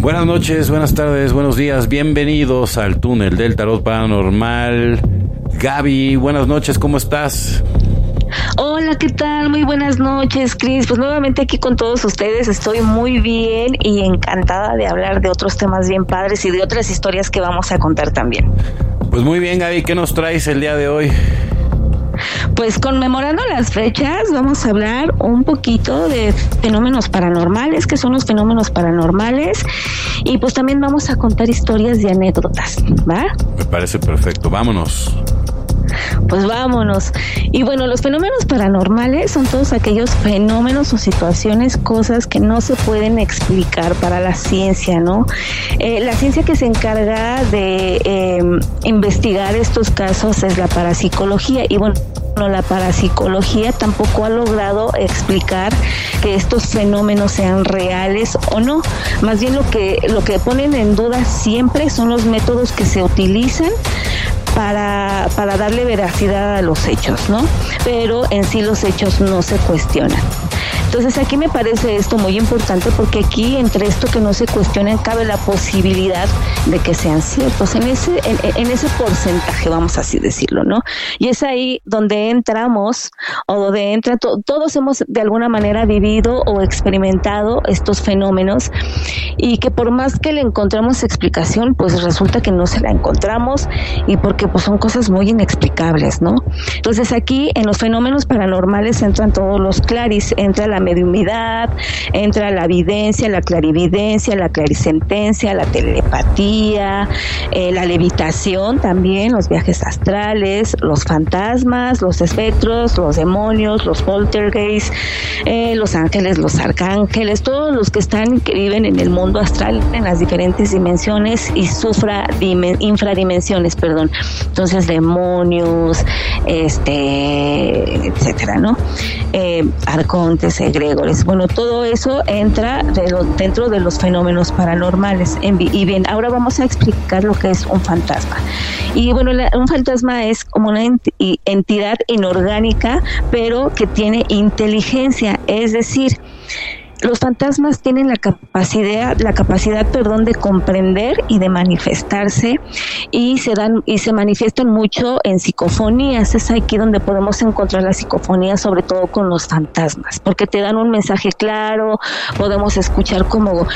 Buenas noches, buenas tardes, buenos días, bienvenidos al túnel del tarot paranormal. Gaby, buenas noches, ¿cómo estás? Hola, ¿qué tal? Muy buenas noches, Cris. Pues nuevamente aquí con todos ustedes. Estoy muy bien y encantada de hablar de otros temas bien padres y de otras historias que vamos a contar también. Pues muy bien, Gaby, ¿qué nos traes el día de hoy? Pues conmemorando las fechas, vamos a hablar un poquito de fenómenos paranormales, que son los fenómenos paranormales, y pues también vamos a contar historias de anécdotas, ¿va? Me parece perfecto, vámonos. Pues vámonos. Y bueno, los fenómenos paranormales son todos aquellos fenómenos o situaciones, cosas que no se pueden explicar para la ciencia, ¿no? Eh, la ciencia que se encarga de em, investigar estos casos es la parapsicología. Y bueno, la parapsicología tampoco ha logrado explicar que estos fenómenos sean reales o no. Más bien lo que, lo que ponen en duda siempre son los métodos que se utilizan para, para darle veracidad a los hechos, ¿no? Pero en sí los hechos no se cuestionan. Entonces aquí me parece esto muy importante porque aquí entre esto que no se cuestiona cabe la posibilidad de que sean ciertos en ese en, ese porcentaje vamos así decirlo, ¿no? Y es ahí donde entramos o donde entra todos hemos de alguna manera vivido o experimentado estos fenómenos y que por más que le encontramos explicación, pues resulta que no se la encontramos y porque pues son cosas muy inexplicables, ¿no? Entonces aquí en los fenómenos paranormales entran todos los claris, entra la mediumidad, entra la evidencia, la clarividencia, la clarisentencia, la telepatía, eh, la levitación también, los viajes astrales, los fantasmas, los espectros, los demonios, los poltergeists, eh, los ángeles, los arcángeles, todos los que están, que viven en el mundo astral, en las diferentes dimensiones y sufra infradimensiones, perdón. Entonces, demonios, este, etcétera, ¿no? Eh, arcontes, egregores. Bueno, todo eso entra dentro de los fenómenos paranormales. y bien, ahora vamos a explicar lo que es un fantasma. Y bueno, un fantasma es como una entidad inorgánica, pero que tiene inteligencia, es decir, los fantasmas tienen la capacidad, la capacidad, perdón, de comprender y de manifestarse y se dan y se manifiestan mucho en psicofonías. Es aquí donde podemos encontrar la psicofonía, sobre todo con los fantasmas, porque te dan un mensaje claro, podemos escuchar como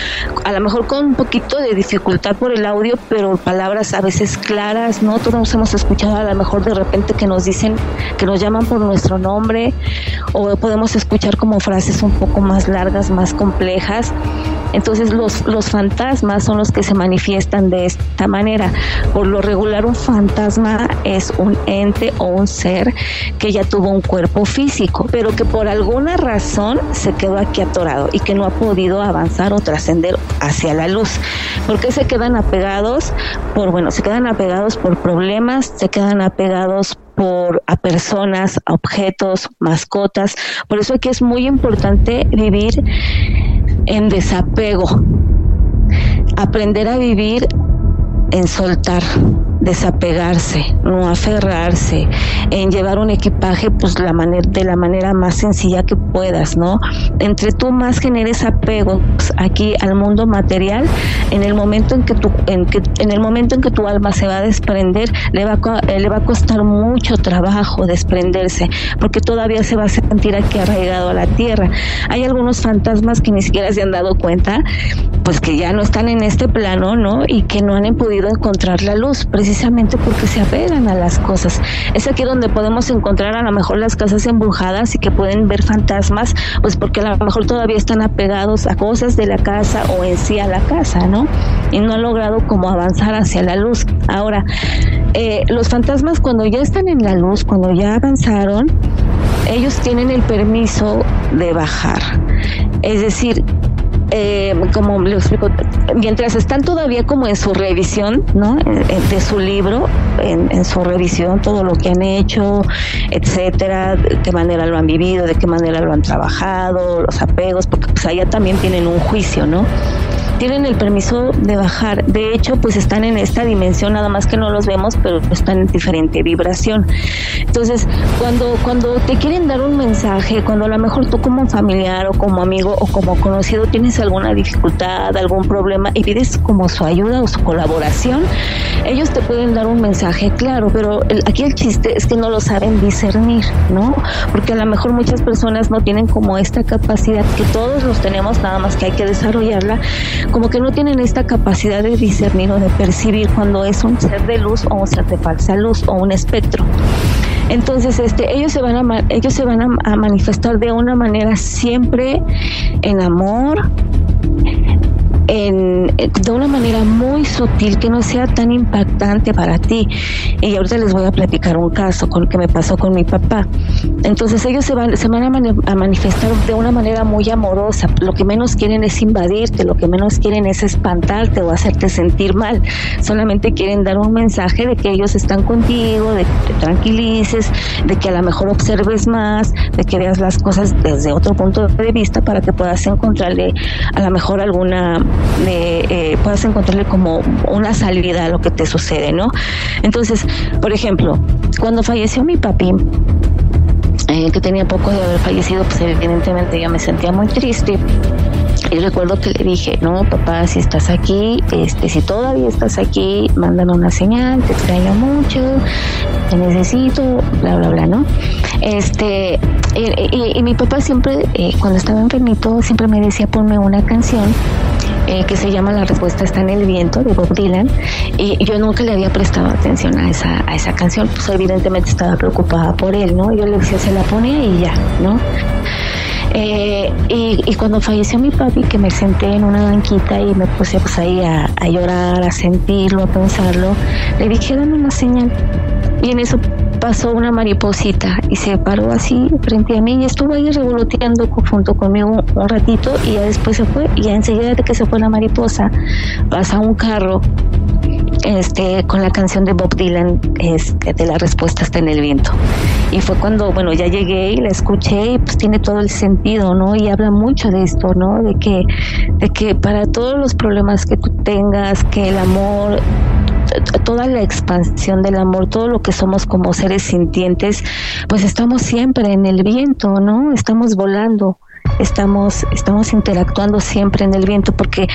a lo mejor con un poquito de dificultad por el audio, pero palabras a veces claras, ¿no? Todos hemos escuchado a lo mejor de repente que nos dicen, que nos llaman por nuestro nombre, o podemos escuchar como frases un poco más largas, más complejas. Entonces los, los fantasmas son los que se manifiestan de esta manera. Por lo regular un fantasma es un ente o un ser que ya tuvo un cuerpo físico, pero que por alguna razón se quedó aquí atorado y que no ha podido avanzar o trascender hacia la luz. ¿Por qué se quedan apegados? Por, bueno, se quedan apegados por problemas, se quedan apegados por a personas, a objetos, mascotas. Por eso aquí es muy importante vivir en desapego, aprender a vivir en soltar, desapegarse, no aferrarse, en llevar un equipaje pues la manera, de la manera más sencilla que puedas, ¿no? Entre tú más generes apego aquí al mundo material, en el momento en que tu, en que, en el momento en que tu alma se va a desprender, le va a, le va a costar mucho trabajo desprenderse, porque todavía se va a sentir aquí arraigado a la tierra. Hay algunos fantasmas que ni siquiera se han dado cuenta, pues que ya no están en este plano, ¿no? Y que no han podido encontrar la luz, precisamente precisamente porque se apegan a las cosas. Es aquí donde podemos encontrar a lo mejor las casas embrujadas y que pueden ver fantasmas, pues porque a lo mejor todavía están apegados a cosas de la casa o en sí a la casa, ¿no? Y no han logrado como avanzar hacia la luz. Ahora, eh, los fantasmas cuando ya están en la luz, cuando ya avanzaron, ellos tienen el permiso de bajar. Es decir, eh, como lo explico, mientras están todavía como en su revisión, ¿no? De su libro, en, su revisión, todo lo que han hecho, etcétera, de qué manera lo han vivido, de qué manera lo han trabajado, los apegos, porque pues allá también tienen un juicio, ¿no? Tienen el permiso de bajar. De hecho, pues están en esta dimensión, nada más que no los vemos, pero están en diferente vibración. Entonces, cuando, cuando te quieren dar un mensaje, cuando a lo mejor tú como familiar o como amigo o como conocido tienes alguna dificultad, algún problema y pides como su ayuda o su colaboración, ellos te pueden dar un mensaje claro, pero aquí el chiste es que no lo saben discernir, ¿no? Porque a lo mejor muchas personas no tienen como esta capacidad que todos los tenemos, nada más que hay que desarrollarla, como que no tienen esta capacidad de discernir o de percibir cuando es un ser de luz o un ser de falsa luz o un espectro. Entonces, este, ellos se van a ellos se van a manifestar de una manera siempre en amor, en, de una manera muy sutil que no sea tan impactante para ti. Y ahorita les voy a platicar un caso con que me pasó con mi papá. Entonces ellos se van, se van a, manifestar de una manera muy amorosa. Lo que menos quieren es invadirte, lo que menos quieren es espantarte o hacerte sentir mal. Solamente quieren dar un mensaje de que ellos están contigo, de que te tranquilices, de que a lo mejor observes más, de que veas las cosas desde otro punto de vista para que puedas encontrarle a lo mejor alguna eh, puedas encontrarle como una salida a lo que te sucede, ¿no? Entonces, por ejemplo, cuando falleció mi papi, eh, que tenía poco de haber fallecido, pues evidentemente yo me sentía muy triste. Y recuerdo que le dije, no, papá, si estás aquí, este, si todavía estás aquí, mándame una señal, te extraño mucho, te necesito, bla, bla, bla, ¿no? Este, y, mi papá siempre, eh, cuando estaba enfermito, siempre me decía, ponme una canción eh, que se llama La respuesta está en el viento de Bob Dylan y yo nunca le había prestado atención a esa, a esa canción, pues evidentemente estaba preocupada por él, ¿no? Yo le decía, se la pone y ya, ¿no? Eh, y, cuando falleció mi papi, que me senté en una banquita y me puse pues ahí a, a llorar, a sentirlo, a pensarlo, le dije, dame una señal. Y en eso pasó una mariposita y se paró así frente a mí y estuvo ahí revoloteando junto conmigo un, ratito y ya después se fue y ya enseguida de que se fue la mariposa pasa un carro este con la canción de Bob Dylan este, de la respuesta está en el viento. Y fue cuando bueno ya llegué y la escuché y pues tiene todo el sentido no y habla mucho de esto no de que de que para todos los problemas que tú tengas que el amor toda la expansión del amor, todo lo que somos como seres sintientes, pues estamos siempre en el viento, ¿no? Estamos volando estamos, estamos interactuando siempre en el viento, porque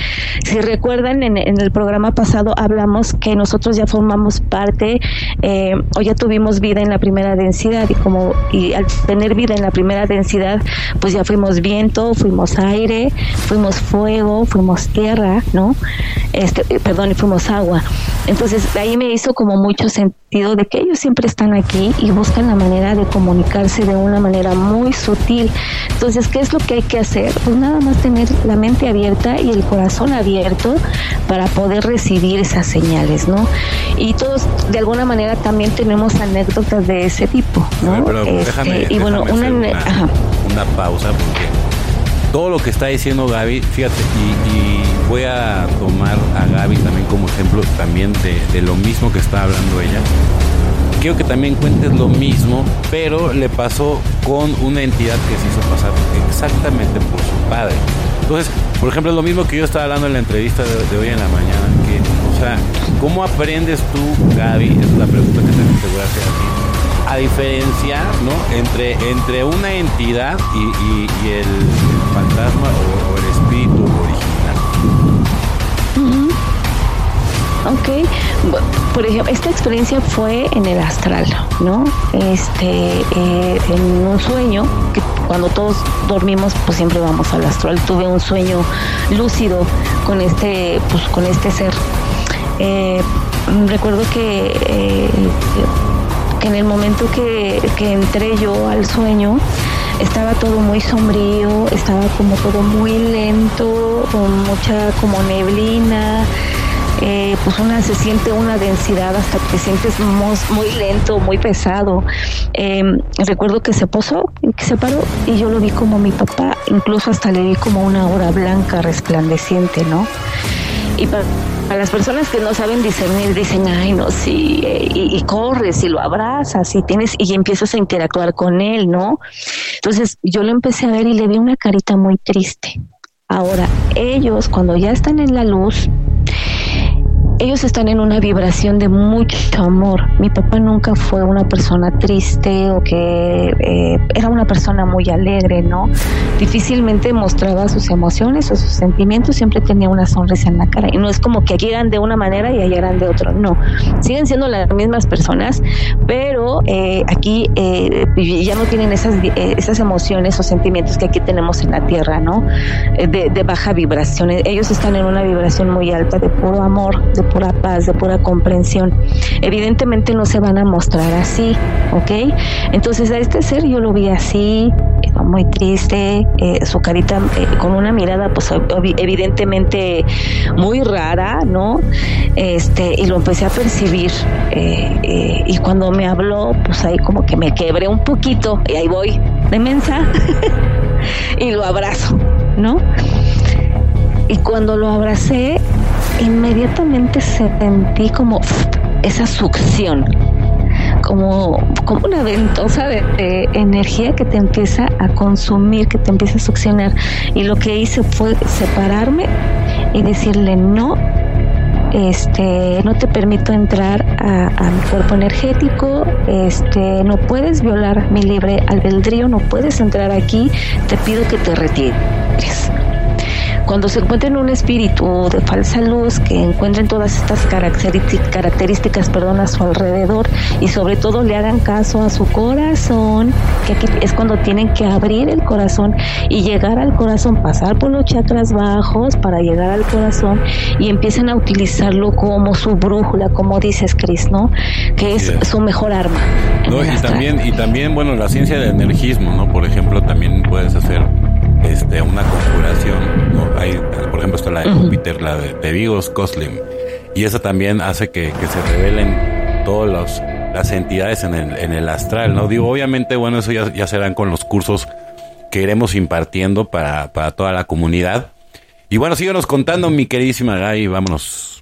si recuerdan, en, el programa pasado hablamos que nosotros ya formamos parte eh, o ya tuvimos vida en la primera densidad y como y al tener vida en la primera densidad, pues ya fuimos viento, fuimos aire, fuimos fuego, fuimos tierra, ¿no? Este, eh, perdón, y fuimos agua. Entonces, ahí me hizo como mucho sentido de que ellos siempre están aquí y buscan la manera de comunicarse de una manera muy sutil. Entonces, ¿qué es lo que hay que hacer? Pues nada más tener la mente abierta y el corazón abierto para poder recibir esas señales, ¿no? Y todos de alguna manera también tenemos anécdotas de ese tipo, ¿no? Pero, déjame, este, y bueno, una, una, pausa porque todo lo que está diciendo Gaby, fíjate, y, voy a tomar a Gaby también como ejemplo también de, de lo mismo que está hablando ella quiero que también cuentes lo mismo, pero le pasó con una entidad que se hizo pasar exactamente por su padre. Entonces, por ejemplo, es lo mismo que yo estaba hablando en la entrevista de, hoy en la mañana, o sea, ¿cómo aprendes tú, Gaby? es la pregunta que te voy a hacer a ti. A diferenciar, ¿no? Entre, entre una entidad y, el, fantasma o, el espíritu original. Ok, por ejemplo, esta experiencia fue en el astral, ¿no? Este, eh, en un sueño, que cuando todos dormimos, pues siempre vamos al astral. Tuve un sueño lúcido con este, pues con este ser. Eh, recuerdo que, eh, que en el momento que, que entré yo al sueño, estaba todo muy sombrío, estaba como todo muy lento, con mucha como neblina, eh, pues una se siente una densidad hasta que te sientes muy, lento, muy pesado. Em, recuerdo que se posó, que se paró y yo lo vi como mi papá, incluso hasta le vi como una hora blanca resplandeciente, ¿no? Y para, las personas que no saben discernir, dicen, ay, no, sí, eh, y, y, corres y lo abrazas y tienes, y empiezas a interactuar con él, ¿no? Entonces yo lo empecé a ver y le vi una carita muy triste Ahora, ellos cuando ya están en la luz, ellos están en una vibración de mucho amor. Mi papá nunca fue una persona triste o que eh, era una persona muy alegre, ¿no? Difícilmente mostraba sus emociones o sus sentimientos, siempre tenía una sonrisa en la cara. Y no es como que aquí eran de una manera y allá eran de otra, no. Siguen siendo las mismas personas, pero eh, aquí eh, ya no tienen esas, esas emociones o sentimientos que aquí tenemos en la tierra, ¿no? De, de baja vibración. Ellos están en una vibración muy alta de puro amor, de pura paz, de pura comprensión. Evidentemente no se van a mostrar así, ¿ok? Entonces a este ser yo lo vi así, muy triste, eh, su carita eh, con una mirada pues evidentemente muy rara, ¿no? Este, y lo empecé a percibir eh, y cuando me habló pues ahí como que me quebré un poquito y ahí voy de mensa y lo abrazo, ¿no? Y cuando lo abracé, inmediatamente sentí como esa succión, como, como una ventosa de, energía que te empieza a consumir, que te empieza a succionar. Y lo que hice fue separarme y decirle no. Este, no te permito entrar a, a mi cuerpo energético, este, no puedes violar mi libre albedrío, no puedes entrar aquí, te pido que te retires. Cuando se encuentren un espíritu de falsa luz que encuentren todas estas características perdón, a su alrededor y sobre todo le hagan caso a su corazón, que aquí es cuando tienen que abrir el corazón y llegar al corazón, pasar por los chakras bajos para llegar al corazón y empiecen a utilizarlo como su brújula, como dices Cris, ¿no? Que es su mejor arma. y también, y también, bueno, la ciencia del energismo, ¿no? Por ejemplo, también puedes hacer este, una conjuración. ¿no? Hay, por ejemplo, está la de Júpiter, la de, de Vigos Coslim, y eso también hace que, se revelen todas las entidades en el, en el astral. ¿no? Digo, obviamente, bueno, eso ya, ya serán con los cursos que iremos impartiendo para, para toda la comunidad. Y bueno, síganos contando, mi queridísima Gaby, vámonos.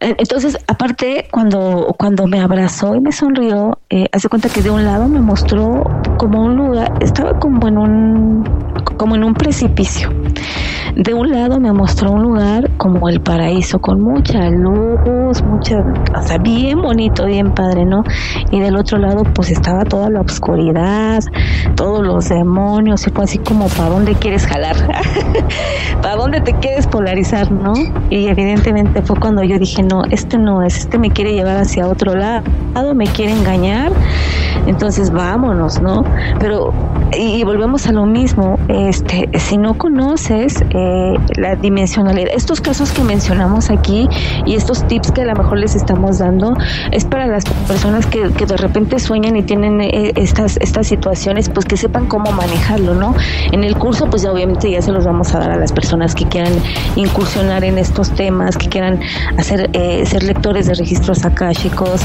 Entonces, aparte, cuando, cuando me abrazó y me sonrió, eh, hace cuenta que de un lado me mostró como un lugar, estaba como en un, como en un precipicio. De un lado me mostró un lugar como el paraíso, con mucha luz, mucha, o sea, bien bonito, bien padre, ¿no? Y del otro lado pues estaba toda la oscuridad, todos los demonios, y fue así como, ¿para dónde quieres jalar? ¿Para dónde te quieres polarizar, no? Y evidentemente fue cuando yo dije, no, este no es, este me quiere llevar hacia otro lado, me quiere engañar, entonces vámonos, ¿no? Pero, y, volvemos a lo mismo, este, si no conoces, eh, la dimensionalidad. Estos casos que mencionamos aquí y estos tips que a lo mejor les estamos dando es para las personas que, de repente sueñan y tienen eh, estas, estas situaciones, pues que sepan cómo manejarlo, ¿no? En el curso, pues ya obviamente ya se los vamos a dar a las personas que quieran incursionar en estos temas, que quieran hacer, eh, ser lectores de registros akáshicos,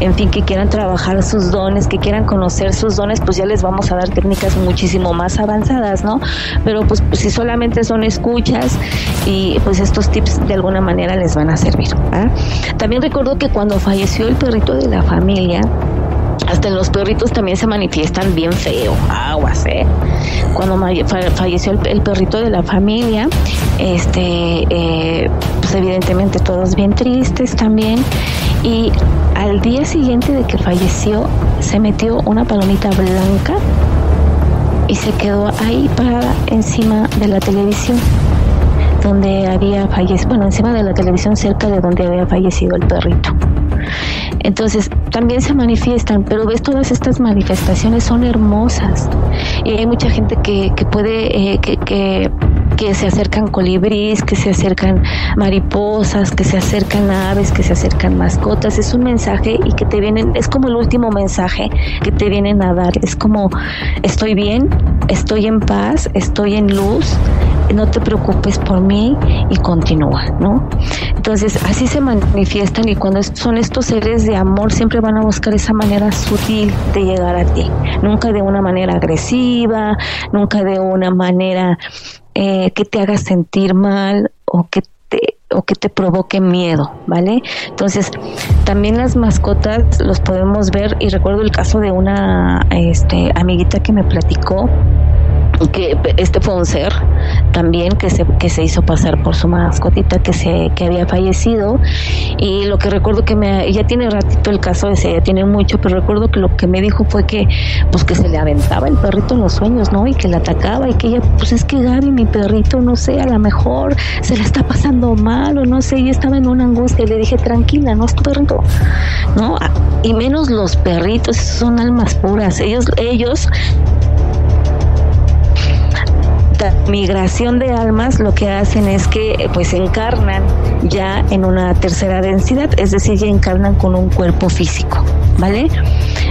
en fin, que quieran trabajar sus dones, que quieran conocer sus dones, pues ya les vamos a dar técnicas muchísimo más avanzadas, ¿no? Pero pues si solamente son escuchas y pues estos tips de alguna manera les van a servir. También recuerdo que cuando falleció el perrito de la familia, hasta los perritos también se manifiestan bien feo, aguas, ¿eh? Cuando falleció el, perrito de la familia, este, eh, pues evidentemente todos bien tristes también. Y al día siguiente de que falleció, se metió una palomita blanca y se quedó ahí parada encima de la televisión donde había fallecido, bueno, encima de la televisión cerca de donde había fallecido el perrito. Entonces, también se manifiestan, pero ves, todas estas manifestaciones son hermosas. Y hay mucha gente que, que puede, eh, que, que que se acercan colibríes, que se acercan mariposas, que se acercan aves, que se acercan mascotas. Es un mensaje y que te vienen, es como el último mensaje que te vienen a dar. Es como, estoy bien, estoy en paz, estoy en luz, no te preocupes por mí y continúa, ¿no? Entonces, así se manifiestan y cuando son estos seres de amor, siempre van a buscar esa manera sutil de llegar a ti. Nunca de una manera agresiva, nunca de una manera eh, que te haga sentir mal o que te o que te provoque miedo, ¿vale? Entonces, también las mascotas los podemos ver y recuerdo el caso de una este, amiguita que me platicó que este fue un ser también que se, que se hizo pasar por su mascotita que se que había fallecido. Y lo que recuerdo que me ya tiene ratito el caso ese ya tiene mucho pero recuerdo que lo que me dijo fue que pues que se le aventaba el perrito en los sueños no y que le atacaba y que ella pues es que Gaby mi perrito no sé a lo mejor se le está pasando mal o no sé y estaba en una angustia y le dije tranquila no es tu perrito no y menos los perritos son almas puras. Ellos ellos migración de almas lo que hacen es que pues encarnan ya en una tercera densidad, es decir, ya encarnan con un cuerpo físico, ¿vale?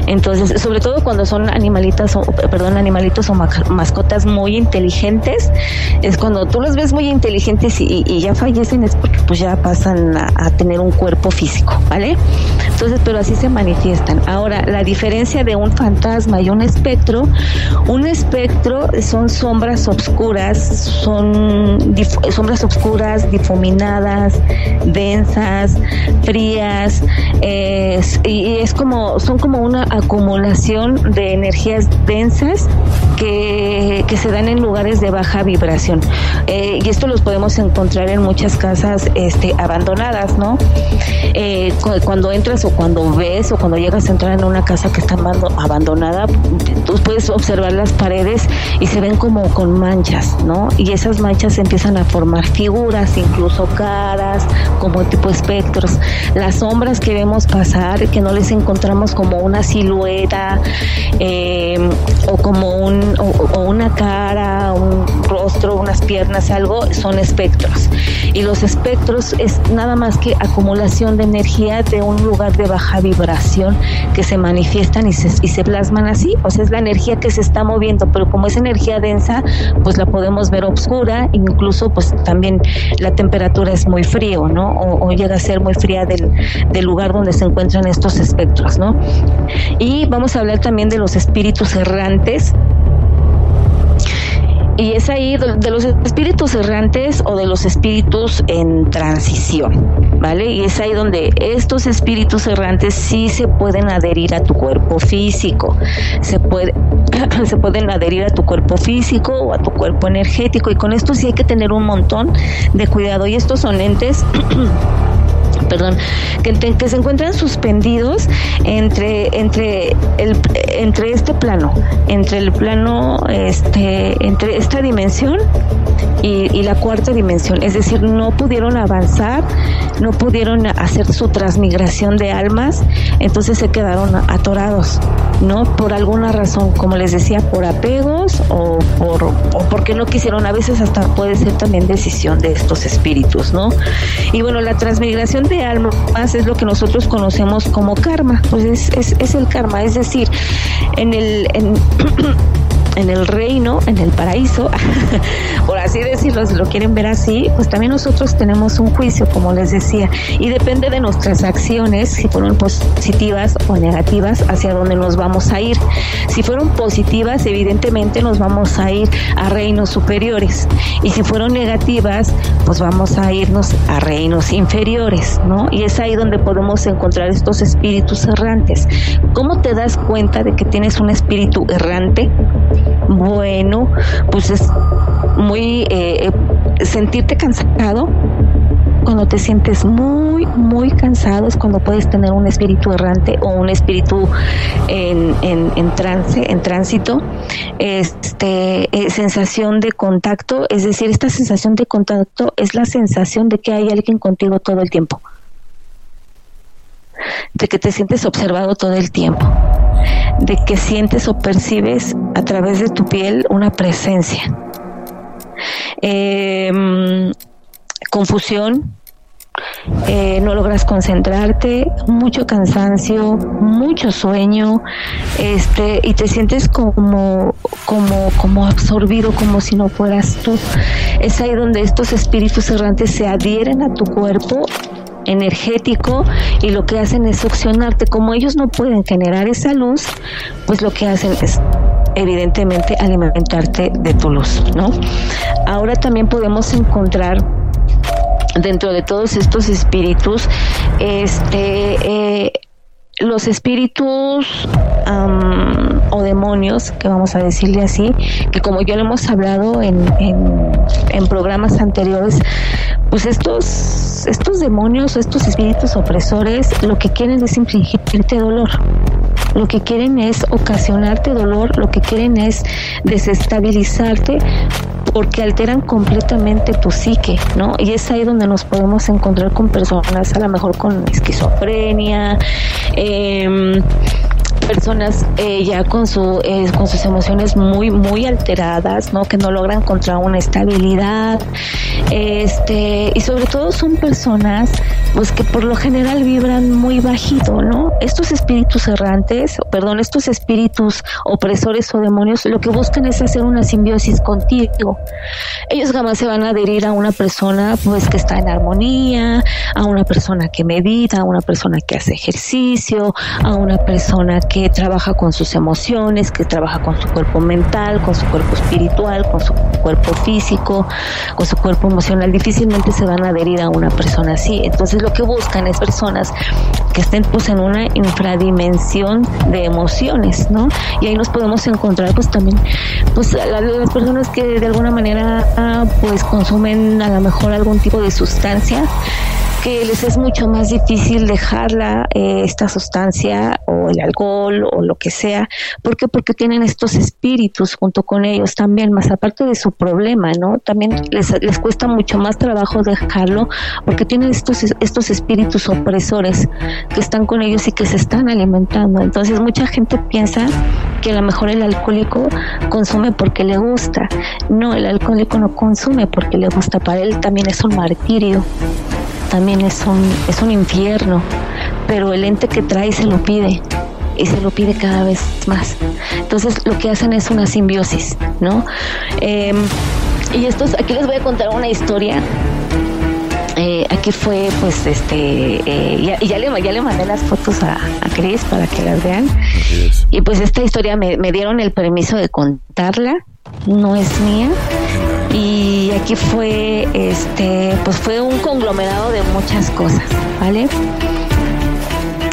Entonces, sobre todo cuando son animalitas o, perdón, animalitos o mascotas muy inteligentes, es cuando tú los ves muy inteligentes y, ya fallecen es porque pues ya pasan a, tener un cuerpo físico, ¿vale? Entonces, pero así se manifiestan. Ahora, la diferencia de un fantasma y un espectro, un espectro son sombras oscuras, son sombras oscuras, difuminadas, densas, frías, y es como, son como una acumulación de energías densas que, que se dan en lugares de baja vibración. Eh, y esto los podemos encontrar en muchas casas este, abandonadas, ¿no? Eh, cuando entras o cuando ves o cuando llegas a entrar en una casa que está abandonada, tú puedes observar las paredes y se ven como con manchas, ¿no? Y esas manchas empiezan a formar figuras, incluso caras, como tipo espectros. Las sombras que vemos pasar, que no les encontramos como una silueta eh, o como un, o, una cara, un rostro, unas piernas, algo, son espectros. Y los espectros es nada más que acumulación de energía de un lugar de baja vibración que se manifiestan y se, y se plasman así. O sea, es la energía que se está moviendo, pero como es energía densa, pues la podemos ver oscura, incluso pues también la temperatura es muy frío, ¿no? O, llega a ser muy fría del, del lugar donde se encuentran estos espectros, ¿no? Y vamos a hablar también de los espíritus errantes y es ahí de los espíritus errantes o de los espíritus en transición, ¿vale? Y es ahí donde estos espíritus errantes sí se pueden adherir a tu cuerpo físico, se, puede, se pueden adherir a tu cuerpo físico o a tu cuerpo energético y con esto sí hay que tener un montón de cuidado. Y estos son entes perdón, que, se encuentran suspendidos entre, entre, entre este plano, entre el plano, este, entre esta dimensión y, la cuarta dimensión. Es decir, no pudieron avanzar, no pudieron hacer su transmigración de almas, entonces se quedaron atorados, ¿no? Por alguna razón, como les decía, por apegos o por o porque no quisieron. A veces hasta puede ser también decisión de estos espíritus, ¿no? Y bueno, la transmigración de almas es lo que nosotros conocemos como karma, pues es, es, es el karma, es decir, en el... En en el reino, en el paraíso, por así decirlo, si lo quieren ver así, pues también nosotros tenemos un juicio, como les decía, y depende de nuestras acciones, si fueron positivas o negativas, hacia dónde nos vamos a ir. Si fueron positivas, evidentemente nos vamos a ir a reinos superiores, y si fueron negativas, pues vamos a irnos a reinos inferiores, ¿no? Y es ahí donde podemos encontrar estos espíritus errantes. ¿Cómo te das cuenta de que tienes un espíritu errante? Bueno, pues es muy eh, eh, sentirte cansado. Cuando te sientes muy, muy cansado es cuando puedes tener un espíritu errante o un espíritu en, en, trance, en tránsito. Este, eh, sensación de contacto, es decir, esta sensación de contacto es la sensación de que hay alguien contigo todo el tiempo de que te sientes observado todo el tiempo, de que sientes o percibes a través de tu piel una presencia. Em, confusión, eh, no logras concentrarte, mucho cansancio, mucho sueño, este, y te sientes como, como, como absorbido, como si no fueras tú. Es ahí donde estos espíritus errantes se adhieren a tu cuerpo energético y lo que hacen es succionarte. Como ellos no pueden generar esa luz, pues lo que hacen es evidentemente alimentarte de tu luz, ¿no? Ahora también podemos encontrar dentro de todos estos espíritus, este, eh, los espíritus o demonios, que vamos a decirle así, que como ya lo hemos hablado en, en, programas anteriores, pues estos, estos demonios, estos espíritus opresores, lo que quieren es infligirte dolor. Lo que quieren es ocasionarte dolor, lo que quieren es desestabilizarte porque alteran completamente tu psique, ¿no? Y es ahí donde nos podemos encontrar con personas a lo mejor con esquizofrenia, eh, personas eh, ya con su eh, con sus emociones muy muy alteradas no que no logran encontrar una estabilidad este y sobre todo son personas pues que por lo general vibran muy bajito no estos espíritus errantes perdón estos espíritus opresores o demonios lo que buscan es hacer una simbiosis contigo. Ellos jamás se van a adherir a una persona pues que está en armonía a una persona que medita a una persona que hace ejercicio a una persona que que trabaja con sus emociones, que trabaja con su cuerpo mental, con su cuerpo espiritual, con su cuerpo físico, con su cuerpo emocional, difícilmente se van a adherir a una persona así. Entonces lo que buscan es personas que estén pues en una infradimensión de emociones, ¿no? Y ahí nos podemos encontrar pues también pues las personas que de alguna manera pues consumen a lo mejor algún tipo de sustancia que les es mucho más difícil dejarla, eh, esta sustancia o el alcohol o lo que sea. ¿Por qué? Porque tienen estos espíritus junto con ellos también, más aparte de su problema, ¿no? También les, les cuesta mucho más trabajo dejarlo porque tienen estos, estos espíritus opresores que están con ellos y que se están alimentando. Entonces mucha gente piensa que a lo mejor el alcohólico consume porque le gusta. No, el alcohólico no consume porque le gusta. Para él también es un martirio también es un, es un infierno, pero el ente que trae se lo pide y se lo pide cada vez más. Entonces lo que hacen es una simbiosis, ¿no? Em, y estos, aquí les voy a contar una historia. Eh, aquí fue, pues, este, eh, ya, ya, le, ya le mandé las fotos a, a Cris para que las vean. Y pues esta historia me, me dieron el permiso de contarla, no es mía y aquí fue este pues fue un conglomerado de muchas cosas vale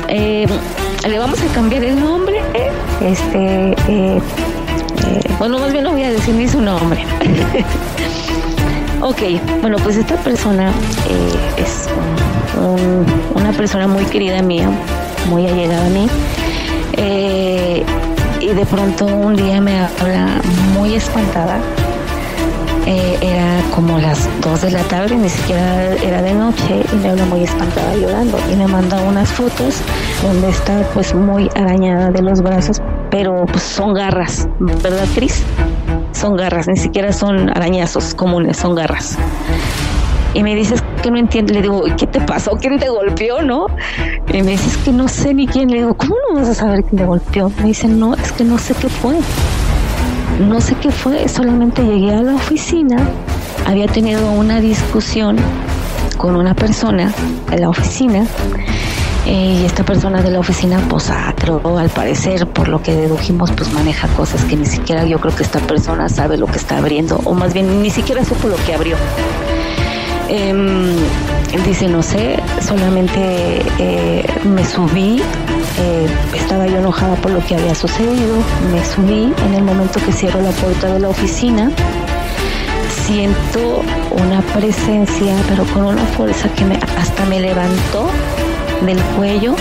eh, le vamos a cambiar el nombre este eh, eh, bueno más bien no voy a decir ni su nombre. Ok bueno pues esta persona es una persona muy querida mía muy allegada a mí y de pronto un día me habla muy espantada eh, era como las 2 de la tarde, ni siquiera era de noche, y me habla muy espantada llorando. Y me manda unas fotos donde está pues muy arañada de los brazos, pero pues son garras, ¿verdad, Cris? Son garras, ni siquiera son arañazos comunes, son garras. Y me dices que no entiende, le digo, ¿qué te pasó? ¿Quién te golpeó, no? Y me dices que no sé ni quién. Le digo, ¿cómo no vas a saber quién te golpeó? Me dice, no, es que no sé qué fue. No sé qué fue, solamente llegué a la oficina, había tenido una discusión con una persona en la oficina eh, y esta persona de la oficina, pues al parecer, por lo que dedujimos, pues maneja cosas que ni siquiera yo creo que esta persona sabe lo que está abriendo, o más bien ni siquiera supo lo que abrió. Eh, dice, no sé, solamente eh, me subí, eh, estaba yo enojada por lo que había sucedido, me subí en el momento que cierro la puerta de la oficina, siento una presencia, pero con una fuerza que hasta me levantó del cuello,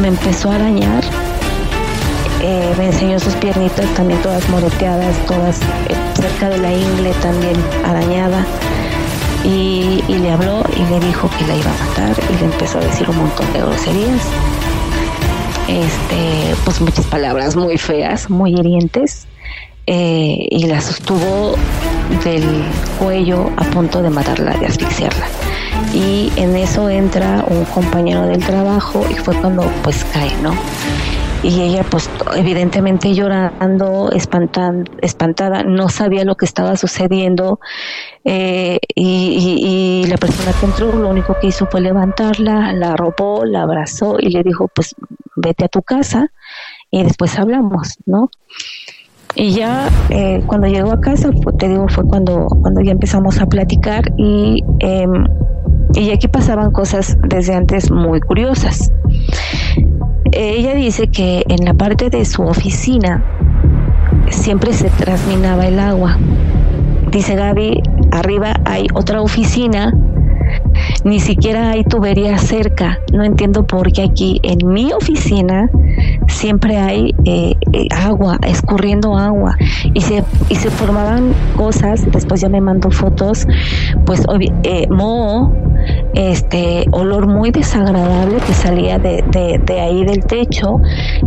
me empezó a arañar, eh, me enseñó sus piernitas también todas moreteadas, todas cerca de la ingle también arañada. Y, le habló y le dijo que la iba a matar y le empezó a decir un montón de groserías. Este, pues muchas palabras muy feas, muy hirientes, eh, y la sostuvo del cuello a punto de matarla, de asfixiarla. Y en eso entra un compañero del trabajo y fue cuando pues cae, ¿no? Y ella pues evidentemente llorando, espantada, no sabía lo que estaba sucediendo eh, y, la persona que entró lo único que hizo fue levantarla, la arropó, la abrazó y le dijo pues vete a tu casa y después hablamos, ¿no? Y ya eh, cuando llegó a casa, te digo, fue cuando, cuando ya empezamos a platicar y, em, y aquí pasaban cosas desde antes muy curiosas. Ella dice que en la parte de su oficina siempre se trasminaba el agua. Dice Gaby, arriba hay otra oficina ni siquiera hay tubería cerca. No entiendo por qué aquí en mi oficina siempre hay eh, eh, agua, escurriendo agua. Y se, y se formaban cosas, después ya me mandó fotos, pues eh, moho, este olor muy desagradable que salía de, de, ahí del techo,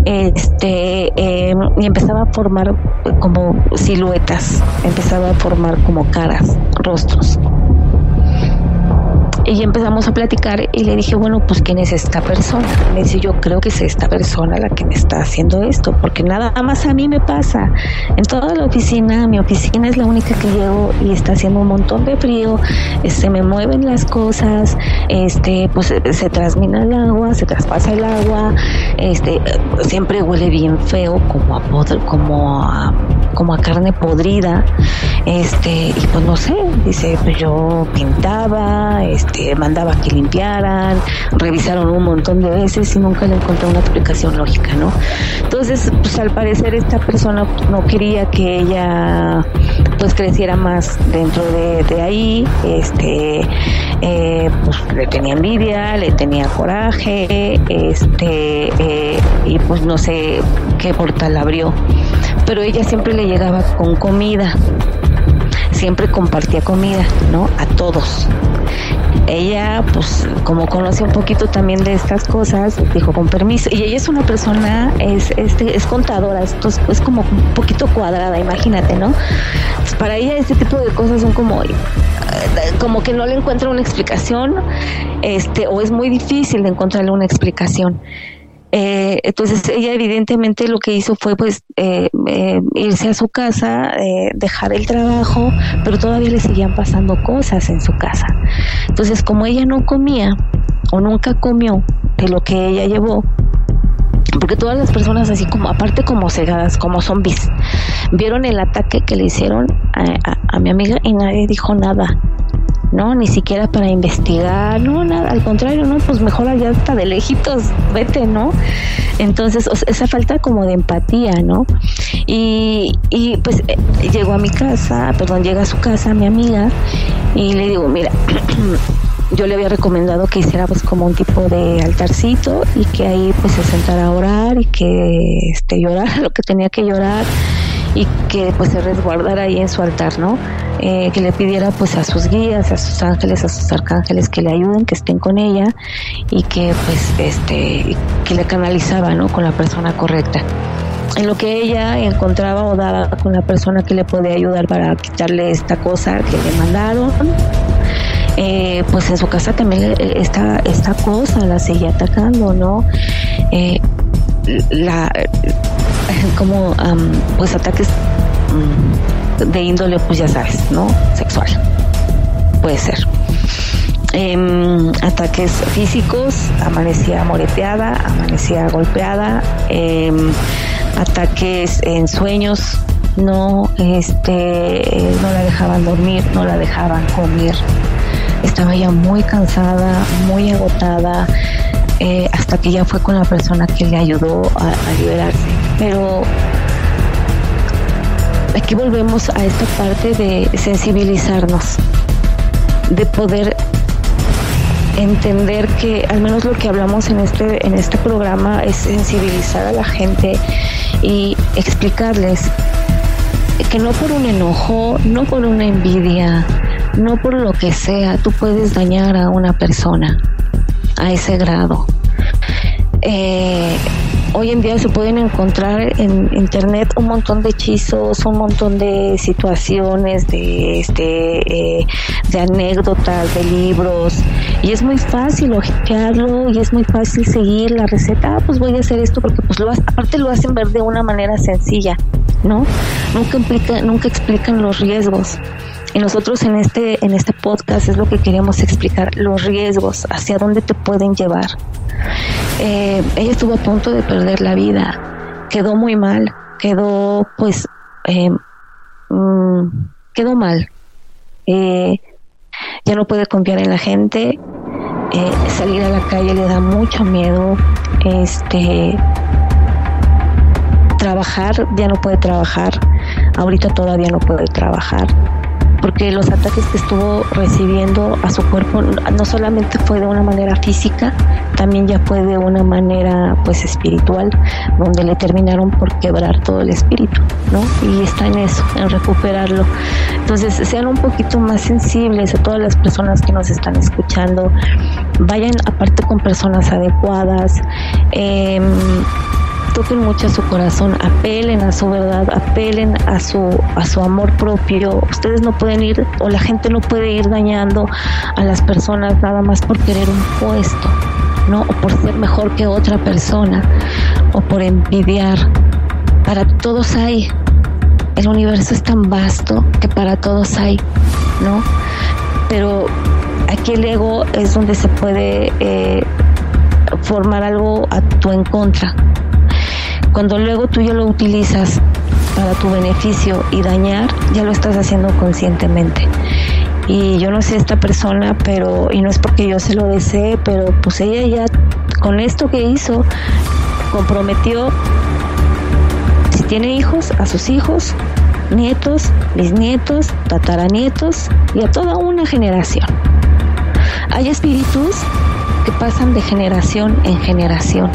este y empezaba a formar como siluetas, empezaba a formar como caras, rostros y empezamos a platicar y le dije, bueno, pues ¿quién es esta persona? Me dice, yo creo que es esta persona la que me está haciendo esto, porque nada más a mí me pasa. En toda la oficina, mi oficina es la única que llego y está haciendo un montón de frío, se este, me mueven las cosas, este, pues se transmina el agua, se traspasa el agua, este, siempre huele bien feo, como a, como a, como a carne podrida, este, y pues no sé, dice, pues yo pintaba, este, mandaba que limpiaran, revisaron un montón de veces y nunca le encontré una explicación lógica, ¿no? Entonces, pues al parecer esta persona no quería que ella pues creciera más dentro de, ahí, este, eh, pues le tenía envidia, le tenía coraje, este, eh, y pues no sé qué portal abrió, pero ella siempre le llegaba con comida siempre compartía comida, ¿no? A todos ella, pues como conoce un poquito también de estas cosas, dijo con permiso. Y ella es una persona, es, este, es contadora, esto es, como un poquito cuadrada, imagínate, ¿no? Para ella este tipo de cosas son como, eh, como que no le encuentra una explicación, este, o es muy difícil de encontrarle una explicación. Eh, entonces ella evidentemente lo que hizo fue pues eh, eh, irse a su casa, dejar el trabajo, pero todavía le seguían pasando cosas en su casa. Entonces como ella no comía o nunca comió de lo que ella llevó, porque todas las personas así como aparte como cegadas, como zombies, vieron el ataque que le hicieron a mi amiga y nadie dijo nada. ¿No? Ni siquiera para investigar, no, nada, al contrario, ¿no? Pues mejor allá hasta de lejitos, vete, ¿no? Entonces, esa falta como de empatía, ¿no? Y, y pues eh, llegó a mi casa, perdón, llega a su casa mi amiga y le digo, mira, yo le había recomendado que hiciera pues como un tipo de altarcito y que ahí pues se sentara a orar y que este llorara lo que tenía que llorar y que pues se resguardara ahí en su altar, ¿no? Eh, que le pidiera pues a sus guías, a sus ángeles, a sus arcángeles que le ayuden, que estén con ella y que pues este que le canalizaba, ¿no? Con la persona correcta. En lo que ella encontraba o daba con la persona que le podía ayudar para quitarle esta cosa que le mandaron. Eh, pues en su casa también esta, esta cosa la seguía atacando, ¿no? Eh, la como pues ataques mm, de índole pues ya sabes no sexual. Puede ser. Em, ataques físicos amanecía moreteada amanecía golpeada em, ataques en sueños no este no la dejaban dormir no la dejaban comer. Estaba ya muy cansada muy agotada eh, hasta que ya fue con la persona que le ayudó a, liberarse. Pero aquí volvemos a esta parte de sensibilizarnos, de poder entender que al menos lo que hablamos en este en este programa es sensibilizar a la gente y explicarles que no por un enojo, no por una envidia, no por lo que sea, tú puedes dañar a una persona a ese grado. Eh, hoy en día se pueden encontrar en internet un montón de hechizos, un montón de situaciones, de este, eh, de anécdotas, de libros, y es muy fácil ojearlo y es muy fácil seguir la receta. Ah, pues voy a hacer esto porque pues lo aparte lo hacen ver de una manera sencilla, ¿no? Nunca implica, nunca explican los riesgos. Y nosotros en este, en este podcast es lo que queremos explicar, los riesgos, hacia dónde te pueden llevar. Eh, ella estuvo a punto de perder la vida, quedó muy mal, quedó pues, eh, mm, quedó mal. Eh, ya no puede confiar en la gente, salir a la calle le da mucho miedo, este trabajar, ya no puede trabajar, ahorita todavía no puede trabajar, porque los ataques que estuvo recibiendo a su cuerpo no solamente fue de una manera física, también ya fue de una manera pues espiritual, donde le terminaron por quebrar todo el espíritu, ¿no? Y está en eso, en recuperarlo. Entonces, sean un poquito más sensibles a todas las personas que nos están escuchando, vayan aparte con personas adecuadas, eh, toquen mucho a su corazón, apelen a su verdad, apelen a su, a su amor propio. Ustedes no pueden ir, o la gente no puede ir dañando a las personas nada más por querer un puesto, ¿no? O por ser mejor que otra persona, o por envidiar. Para todos hay. El universo es tan vasto que para todos hay, ¿no? Pero aquí el ego es donde se puede eh, formar algo a tu en contra, cuando luego tú ya lo utilizas para tu beneficio y dañar, ya lo estás haciendo conscientemente. Y yo no sé esta persona, pero, y no es porque yo se lo desee, pero pues ella ya con esto que hizo, comprometió, si tiene hijos, a sus hijos, nietos, bisnietos, tataranietos y a toda una generación. Hay espíritus que pasan de generación en generación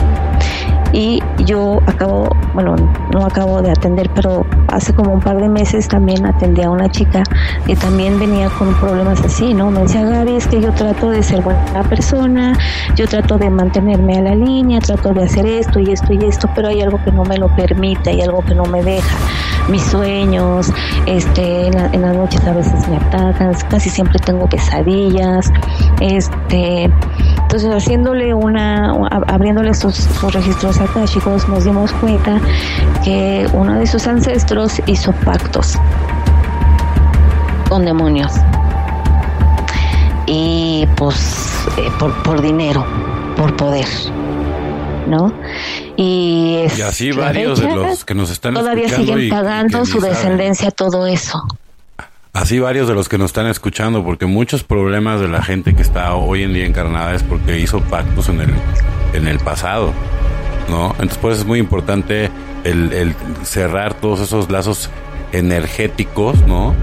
y yo acabo, bueno, no acabo de atender, pero hace como un par de meses también atendí a una chica que también venía con problemas así, ¿no? Me decía, Gaby, es que yo trato de ser buena persona, yo trato de mantenerme a la línea, trato de hacer esto y esto y esto, pero hay algo que no me lo permite, hay algo que no me deja. Mis sueños, este, en, en las noches a veces me atacan, casi siempre tengo pesadillas, este, entonces haciéndole una, abriéndole sus, sus registros chicos nos dimos cuenta que uno de sus ancestros hizo pactos con demonios. Y pues eh, por, dinero, por poder. ¿no? Y, así varios de los que nos están todavía siguen pagando su descendencia todo eso. Así varios de los que nos están escuchando, porque muchos problemas de la gente que está hoy en día encarnada es porque hizo pactos en el, en el pasado. ¿no? Entonces, pues es muy importante el, cerrar todos esos lazos energéticos, ¿no?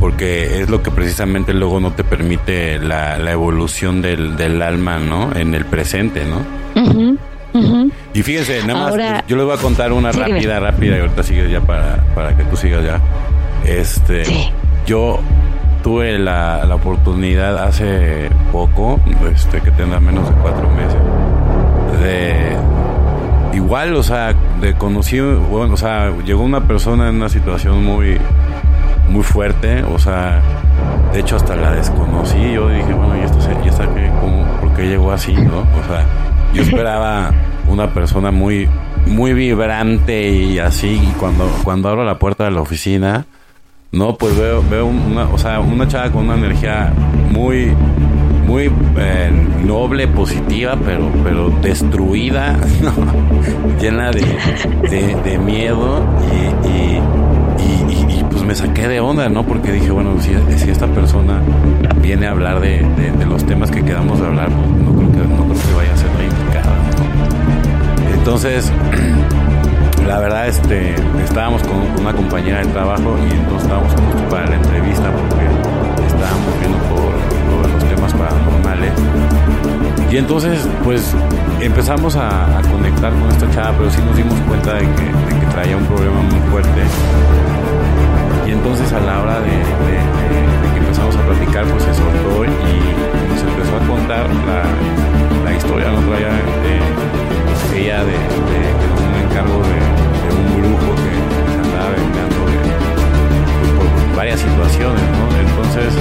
Porque es lo que precisamente luego no te permite la, evolución del, alma, ¿no? En el presente, ¿no? Y fíjense, nada más, yo les voy a contar una rápida, rápida, y ahorita sigues ya para, para que tú sigas ya. Este, yo tuve la, la, oportunidad hace poco, este, que tenga menos de cuatro meses, de igual, o sea, de conocí, bueno, o sea, llegó una persona en una situación muy, muy fuerte, o sea, de hecho hasta la desconocí, yo dije, bueno, ¿y esto, y esta qué, cómo, por qué llegó así, no? O sea, yo esperaba una persona muy, muy vibrante y así, y cuando, cuando abro la puerta de la oficina, no, pues veo, veo una, o sea, una chava con una energía muy, muy eh, noble, positiva, pero, pero destruida, llena de, de, miedo y, y, pues me saqué de onda, ¿no? Porque dije, bueno, si, si esta persona viene a hablar de, los temas que quedamos de hablar, pues, no creo que, no creo que vaya a ser la indicada, Entonces, la verdad, este, estábamos con una compañera de trabajo y entonces estábamos para la entrevista porque estábamos viendo por los temas paranormales. Y entonces, pues empezamos a, conectar con esta chava, pero sí nos dimos cuenta de que, traía un problema muy fuerte. Y entonces, a la hora de, que empezamos a platicar, pues se soltó y, nos empezó a contar la, historia, no traía de, ella de, un encargo de, un brujo que se andaba vengando por varias situaciones, ¿no? Entonces,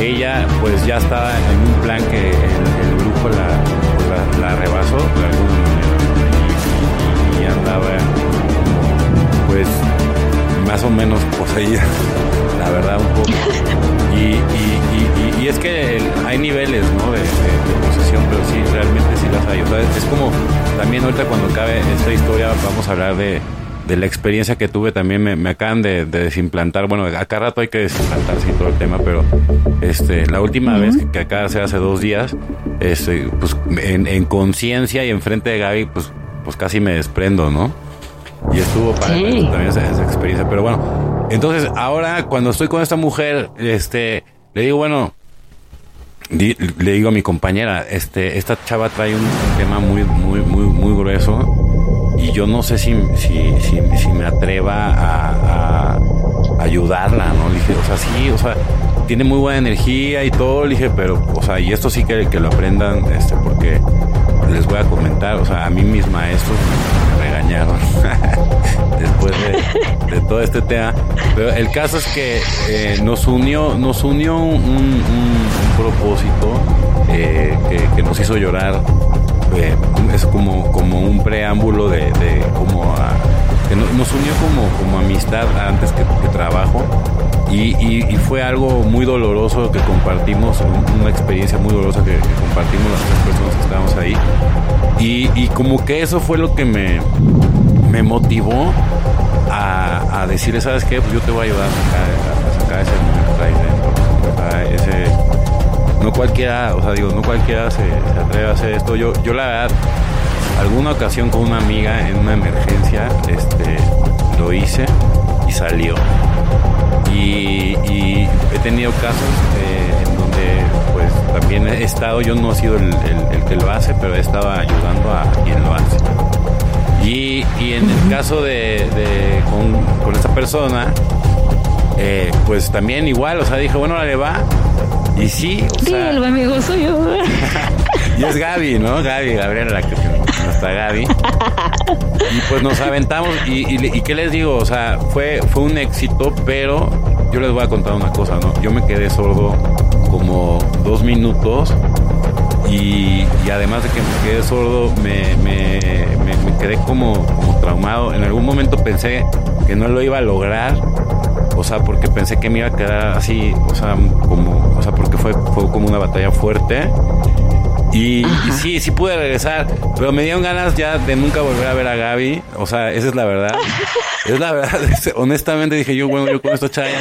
ella pues ya estaba en un plan que el, grupo la, la, rebasó y, andaba pues más o menos poseída, la verdad un poco. Y, y es que hay niveles ¿no? de, posesión, pero sí, realmente sí las hay. O sea, es como también ahorita cuando acabe esta historia vamos a hablar de de la experiencia que tuve también me, acaban de, desimplantar. Bueno, acá rato hay que desimplantar sí, todo el tema, pero este, la última vez que, acá se hace dos días, este, pues en, conciencia y enfrente de Gaby, pues, pues casi me desprendo, ¿no? Y estuvo para también esa, experiencia. Pero bueno, entonces ahora cuando estoy con esta mujer, este, le digo, bueno, le digo a mi compañera, este, esta chava trae un tema muy, muy, muy, muy grueso y yo no sé si, si, si, me atreva a, ayudarla, ¿no? Le dije, o sea, sí, o sea, tiene muy buena energía y todo, le dije, pero, o sea, y esto sí que, que lo aprendan, este, porque les voy a comentar, o sea, a mí mis maestros me regañaron después de, todo este tema. Pero el caso es que eh, nos unió, nos unió un, propósito eh, que, nos hizo llorar. Eh, es como, como un preámbulo de, de como nos unió como, como amistad antes que, trabajo y, fue algo muy doloroso que compartimos, una experiencia muy dolorosa que, compartimos las tres personas que estábamos ahí y, como que eso fue lo que me, me motivó a, a ¿sabes qué? Pues yo te voy a ayudar a sacar, ese momento ese, no cualquiera, o sea, digo, no cualquiera se, atreve a hacer esto. Yo, yo la verdad, alguna ocasión con una amiga en una emergencia, este, lo hice y salió. Y, he tenido casos eh, en donde, pues, también he estado, yo no he sido el, que lo hace, pero he estado ayudando a quien lo hace. Y, en el caso de, con, con, esta persona, eh, pues también igual, o sea, dije, bueno, le va. Y sí, o sea. el amigo soy yo. y es Gaby, ¿no? Gaby, Gabriela, la que está Gaby. Y pues nos aventamos. Y, y, qué les digo? O sea, fue, fue un éxito, pero yo les voy a contar una cosa, ¿no? Yo me quedé sordo como dos minutos y, además de que me quedé sordo, me, me, quedé como, como traumado. En algún momento pensé que no lo iba a lograr, o sea, porque pensé que me iba a quedar así, o sea, como, o sea, porque fue, fue como una batalla fuerte. Y, sí, sí pude regresar, pero me dieron ganas ya de nunca volver a ver a Gaby. O sea, esa es la verdad. es la verdad. Honestamente dije yo, bueno, yo con esto chaya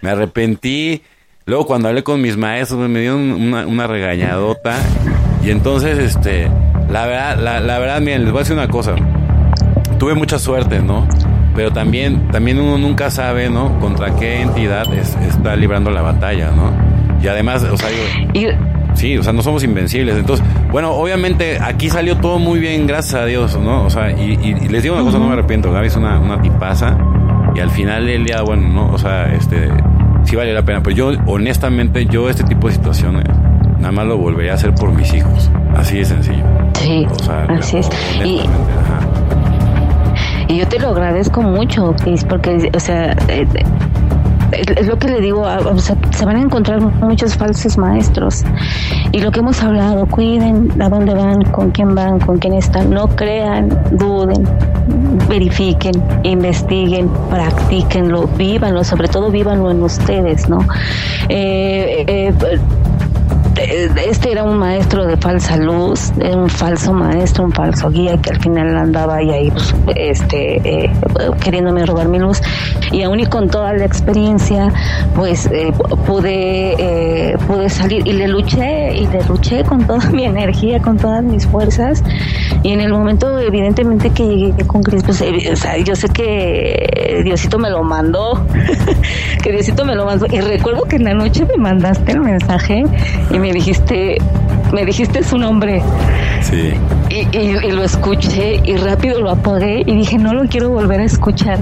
me arrepentí. Luego cuando hablé con mis maestros me dieron una, una regañadota. Y entonces, este, la verdad, la, verdad, miren, les voy a decir una cosa. Tuve mucha suerte, ¿no? Pero también, también uno nunca sabe, ¿no? Contra qué entidad está librando la batalla, ¿no? Y además, o sea, sí, o sea, no somos invencibles. Entonces, bueno, obviamente aquí salió todo muy bien, gracias a Dios, ¿no? O sea, y, les digo una cosa, no me arrepiento. Gaby es una, una tipaza. Y al final del día, bueno, ¿no? O sea, este, sí vale la pena. Pero yo, honestamente, yo este tipo de situaciones, nada más lo volvería a hacer por mis hijos. Así de sencillo. Sí, así es. Y, y, yo te lo agradezco mucho, Chris, porque, o sea, eh, es lo que le digo, se van a encontrar muchos falsos maestros. Y lo que hemos hablado, cuiden a dónde van, con quién van, con quién están, no crean, duden, verifiquen, investiguen, practíquenlo, vívanlo, sobre todo vívanlo en ustedes, ¿no? Eh, eh, este era un maestro de falsa luz, un falso maestro, un falso guía que al final andaba ahí, pues, este, eh, queriéndome robar mi luz. Y aún y con toda la experiencia, pues eh, pude, eh, pude salir y le luché y le luché con toda mi energía, con todas mis fuerzas. Y en el momento, evidentemente, que llegué con Cristo, pues, yo sé que Diosito me lo mandó, que Diosito me lo mandó. Y recuerdo que en la noche me mandaste el mensaje y me dijiste, me dijiste su nombre. Sí. Y, lo escuché y rápido lo apagué y dije, no lo quiero volver a escuchar.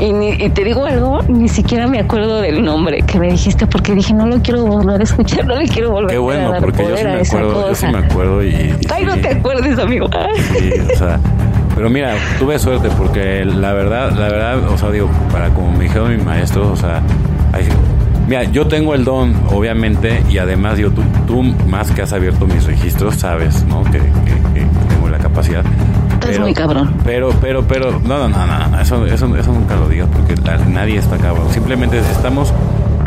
Y, te digo algo, ni siquiera me acuerdo del nombre que me dijiste porque dije, no lo quiero volver a escuchar, no le quiero volver Qué bueno, a dar porque yo sí me acuerdo, yo sí me acuerdo y... Ay, no te acuerdes, amigo. Sí, o sea... Pero mira, tuve suerte porque la verdad, la verdad, o sea, digo, para como me dijeron mis maestros, o sea, hay, Mira, yo tengo el don, obviamente, y además digo, tú, tú más que has abierto mis registros, sabes, ¿no? Que, tengo la capacidad. Pero, es muy cabrón. Pero, pero, pero, no, no, no, no, eso, eso, eso nunca lo digas porque nadie está cabrón. Simplemente estamos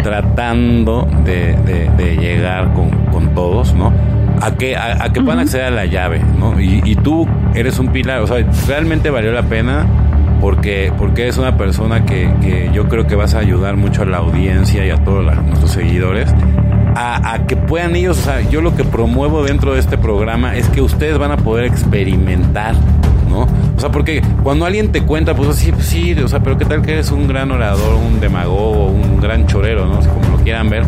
tratando de, de, llegar con, con, todos, ¿no? A que, a, que puedan acceder a la llave, ¿no? Y, y tú eres un pilar, o sea, realmente valió la pena porque, porque es una persona que, yo creo que vas a ayudar mucho a la audiencia y a todos nuestros seguidores a, a, que puedan ellos, o sea, yo lo que promuevo dentro de este programa es que ustedes van a poder experimentar, ¿no? O sea, porque cuando alguien te cuenta, pues así, pues sí, o sea, pero qué tal que eres un gran orador, un demagogo, un gran chorero, ¿no? Como lo quieran ver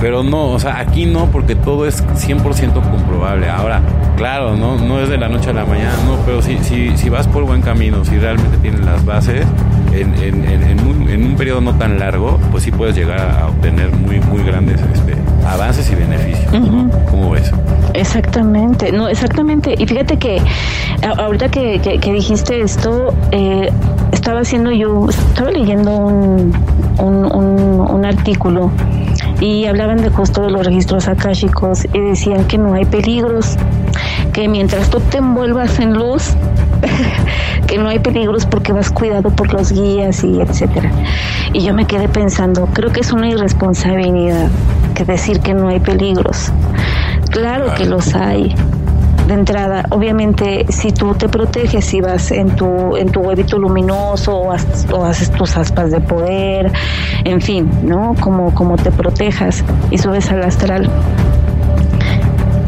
pero no, o sea, aquí no, porque todo es 100% comprobable. Ahora, claro, no, no es de la noche a la mañana, no, pero si, si, si vas por buen camino, si realmente tienes las bases, en, en, en, un, en un periodo no tan largo, pues sí puedes llegar a obtener muy, muy grandes este, avances y beneficios. ¿Cómo ves? Exactamente, no, exactamente. Y fíjate que ahorita que, que, dijiste esto, eh, estaba haciendo yo, estaba leyendo un, un, un, un artículo y hablaban de justo de los registros akáshicos y decían que no hay peligros, que mientras tú te envuelvas en luz, que no hay peligros porque vas cuidado por los guías y etcétera. Y yo me quedé pensando, creo que es una irresponsabilidad que decir que no hay peligros. Claro que los hay, de entrada, obviamente, si tú te proteges, y vas en tu, en tu huevito luminoso o, haces, tus aspas de poder, en fin, ¿no? Como, como te protejas y subes al astral.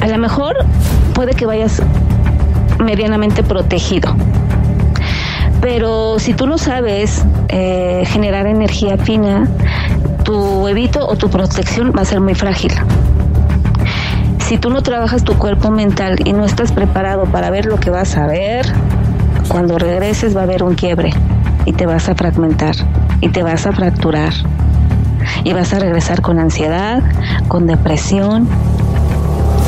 A lo mejor puede que vayas medianamente protegido. Pero si tú no sabes eh, generar energía fina, tu huevito o tu protección va a ser muy frágil si tú no trabajas tu cuerpo mental y no estás preparado para ver lo que vas a ver, cuando regreses va a haber un quiebre y te vas a fragmentar y te vas a fracturar y vas a regresar con ansiedad, con depresión,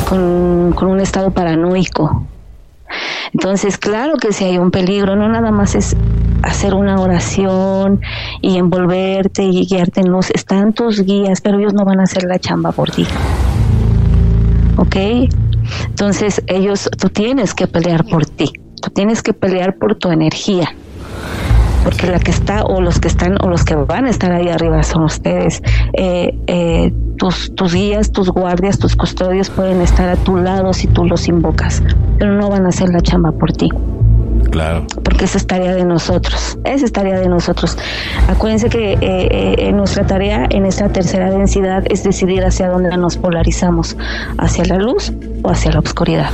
con, un estado paranoico. Entonces, claro que si hay un peligro, no nada más es hacer una oración y envolverte y guiarte en luz. Están tus guías, pero ellos no van a hacer la chamba por ti. ¿Ok? Entonces ellos, tú tienes que pelear por ti, tú tienes que pelear por tu energía, porque la que está o los que están o los que van a estar ahí arriba son ustedes. Eh, eh, tus, tus guías, tus guardias, tus custodios pueden estar a tu lado si tú los invocas, pero no van a hacer la chamba por ti. Claro. Porque esa es tarea de nosotros. Esa es tarea de nosotros. Acuérdense que eh, eh, nuestra tarea en esta tercera densidad es decidir hacia dónde nos polarizamos, hacia la luz o hacia la oscuridad.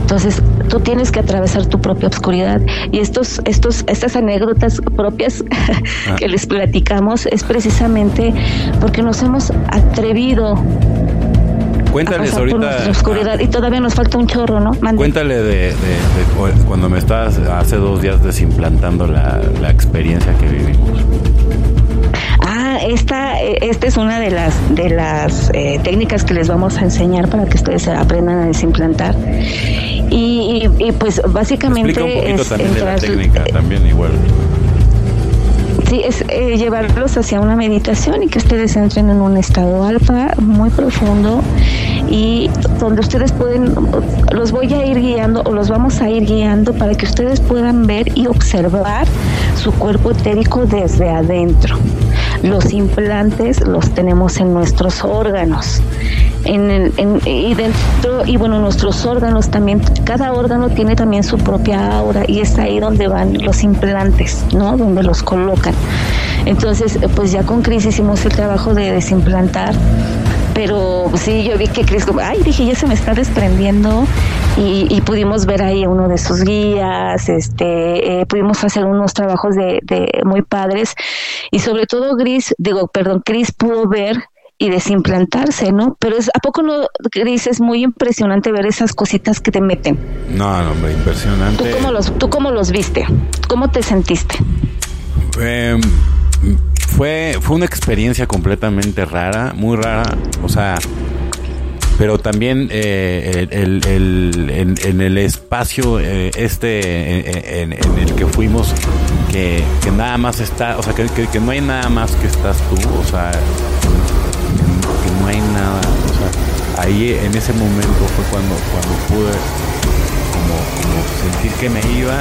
Entonces, tú tienes que atravesar tu propia oscuridad y estos, estos, estas anécdotas propias ah. que les platicamos es precisamente porque nos hemos atrevido Cuéntales ahorita. oscuridad y todavía nos falta un chorro, ¿no? Cuéntale de, cuando me estabas hace dos días desimplantando la, la experiencia que vivimos. Ah, esta, esta es una de las de las eh, técnicas que les vamos a enseñar para que ustedes aprendan a desimplantar. Y, y, pues básicamente un poquito también de la técnica, también igual. Sí, es eh, llevarlos hacia una meditación y que ustedes entren en un estado alfa muy profundo y donde ustedes pueden, los voy a ir guiando o los vamos a ir guiando para que ustedes puedan ver y observar su cuerpo etérico desde adentro. Los implantes los tenemos en nuestros órganos. En, y dentro, y bueno, nuestros órganos también, cada órgano tiene también su propia aura y es ahí donde van los implantes, ¿no? Donde los colocan. Entonces, pues ya con Cris hicimos el trabajo de desimplantar pero sí, yo vi que Cris, ay, dije, ya se me está desprendiendo y, pudimos ver ahí uno de sus guías, este, eh, pudimos hacer unos trabajos de, de, muy padres y sobre todo Gris, digo, perdón, Cris pudo ver y desimplantarse, ¿no? Pero es, ¿a poco no, Gris, es muy impresionante ver esas cositas que te meten? No, no, hombre, impresionante. ¿Tú cómo los, tú cómo los viste? ¿Cómo te sentiste? Eh, fue, fue una experiencia completamente rara, muy rara, o sea, pero también eh, el, en, el espacio eh, este en, el que fuimos, que, nada más está, o sea, que, que, no hay nada más que estás tú, o sea, que, no hay nada, o sea, ahí en ese momento fue cuando, cuando pude como sentir que me iba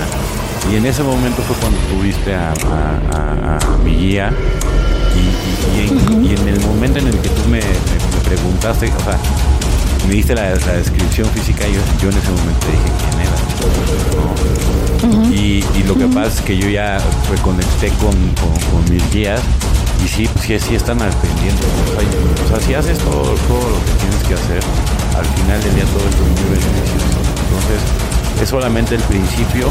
y en ese momento fue cuando tuviste a, mi guía y, en, el momento en el que tú me, preguntaste, o sea, me diste la, descripción física, yo, yo en ese momento dije quién era. y, lo que pasa es que yo ya reconecté con, con, mis guías y sí, sí, sí están al pendiente. O sea, si haces todo, todo lo que tienes que hacer, al final del día todo es muy beneficioso. Entonces, es solamente el principio,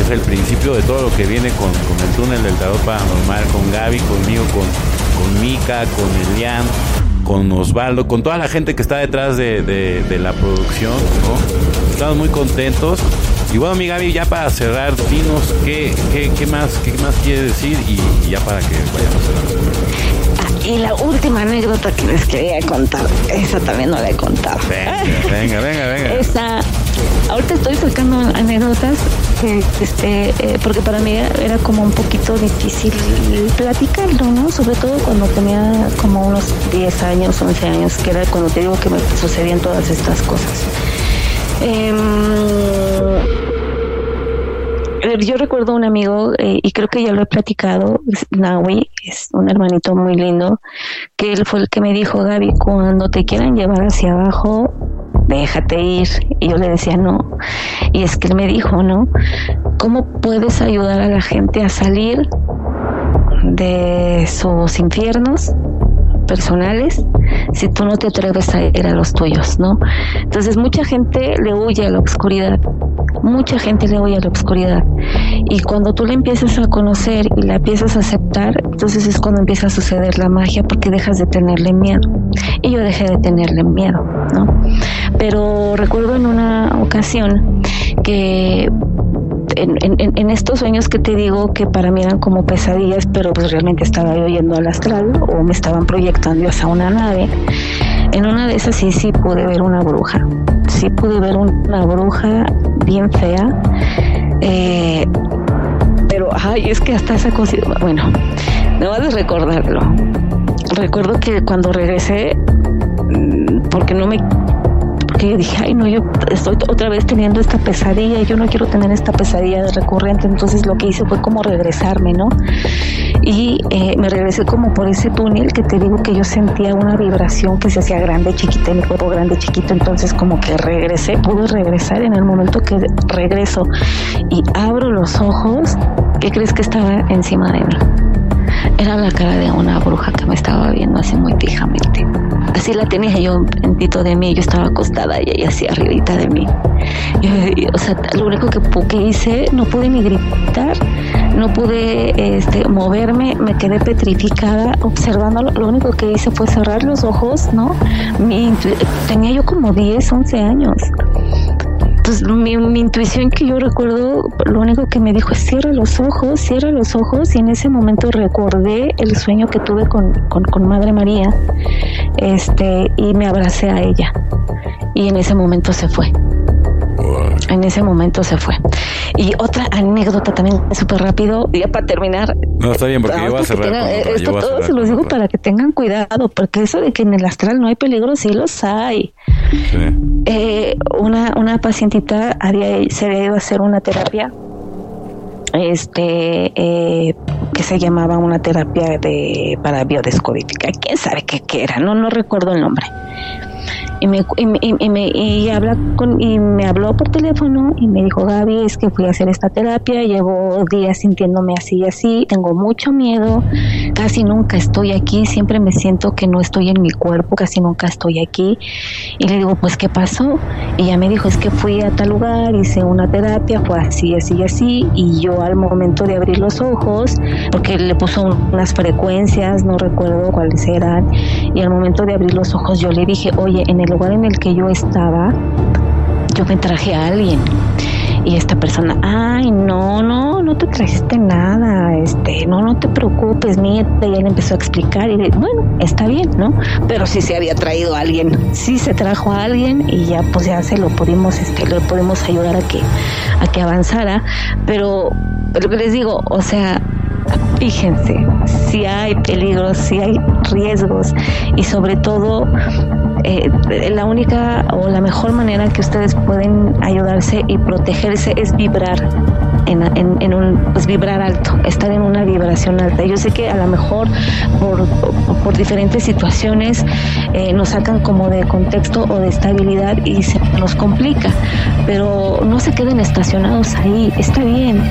es el principio de todo lo que viene con, con el túnel del tarot paranormal, con Gaby, conmigo, con, con Mika, con Elian, con Osvaldo, con toda la gente que está detrás de, la producción, Estamos muy contentos. Y bueno, mi Gaby, ya para cerrar, dinos qué, qué, más, qué más quiere decir y, ya para que vayamos cerrando. Y la última anécdota que les quería contar, esa también no la he contado. Venga, venga, venga, Esa, ahorita estoy sacando anécdotas este, eh, porque para mí era como un poquito difícil platicarlo, ¿no? Sobre todo cuando tenía como unos 10 años, 11 años, que era cuando te digo que me sucedían todas estas cosas. Em, yo recuerdo un amigo, eh, y creo que ya lo he platicado, Naui, es un hermanito muy lindo, que él fue el que me dijo, Gaby, cuando te quieran llevar hacia abajo, déjate ir. Y yo le decía, no. Y es que él me dijo, ¿no? ¿Cómo puedes ayudar a la gente a salir de sus infiernos personales si tú no te atreves a ir a los tuyos, ¿no? Entonces mucha gente le huye a la oscuridad, mucha gente le huye a la oscuridad y cuando tú la empiezas a conocer y la empiezas a aceptar, entonces es cuando empieza a suceder la magia porque dejas de tenerle miedo y yo dejé de tenerle miedo, ¿no? Pero recuerdo en una ocasión que en, estos sueños que te digo que para mí eran como pesadillas, pero pues realmente estaba yo yendo al astral o me estaban proyectando hacia una nave. En una de esas sí, sí pude ver una bruja. Pude ver una bruja bien fea. Eh, pero, ay, es que hasta esa cosa, bueno, no a recordarlo. Recuerdo que cuando regresé, mm, porque no me yo dije, ay no, yo estoy otra vez teniendo esta pesadilla yo no quiero tener esta pesadilla de recurrente, entonces lo que hice fue como regresarme, ¿no? Y eh, me regresé como por ese túnel que te digo que yo sentía una vibración que se hacía grande, chiquita, mi cuerpo grande, chiquito, entonces como que regresé, pude regresar en el momento que regreso y abro los ojos, ¿qué crees que estaba encima de mí? Era la cara de una bruja que me estaba viendo así muy fijamente. Así la tenía yo tito de mí, yo estaba acostada y ella así arribita de mí. o sea, lo único que, que, hice, no pude ni gritar, no pude este, moverme, me quedé petrificada observándolo. Lo único que hice fue cerrar los ojos, ¿no? tenía yo como 10, 11 años. Entonces, mi, intuición que yo recuerdo, lo único que me dijo es cierra los ojos, cierra los ojos y en ese momento recordé el sueño que tuve con, con Madre María este, y me abracé a ella y en ese momento se fue. En ese momento se fue. Y otra anécdota también súper rápido, ya para terminar. No, está bien, porque yo voy a cerrar. esto todo se los digo para que tengan cuidado, porque eso de que en el astral no hay peligro, sí los hay. Eh, una, una pacientita había, se había ido a hacer una terapia este eh, que se llamaba una terapia de para biodescodificar quién sabe qué, qué era no no recuerdo el nombre y me, y, me, y habla con, y me habló por teléfono y me dijo, Gaby, es que fui a hacer esta terapia, llevo días sintiéndome así y así, tengo mucho miedo, casi nunca estoy aquí, siempre me siento que no estoy en mi cuerpo, casi nunca estoy aquí. Y le digo, pues, ¿qué pasó? Y ella me dijo, es que fui a tal lugar, hice una terapia, fue así, así, así, y yo al momento de abrir los ojos, porque le puso unas frecuencias, no recuerdo cuáles eran, y al momento de abrir los ojos yo le dije, oye, en el lugar en el que yo estaba, yo me traje a alguien. Y esta persona, ay, no, no, no te trajiste nada, este, no, no te preocupes, nieta. Y él empezó a explicar y bueno, está bien, ¿no? Pero sí se había traído a alguien, sí se trajo a alguien y ya pues ya se lo pudimos, este, le pudimos ayudar a que, a que avanzara. Pero lo que les digo, o sea, fíjense, si hay peligros, si hay riesgos y sobre todo eh, la única o la mejor manera que ustedes pueden ayudarse y protegerse es vibrar en, un pues vibrar alto, estar en una vibración alta. Yo sé que a lo mejor por, por diferentes situaciones eh, nos sacan como de contexto o de estabilidad y se nos complica, pero no se queden estacionados ahí, está bien,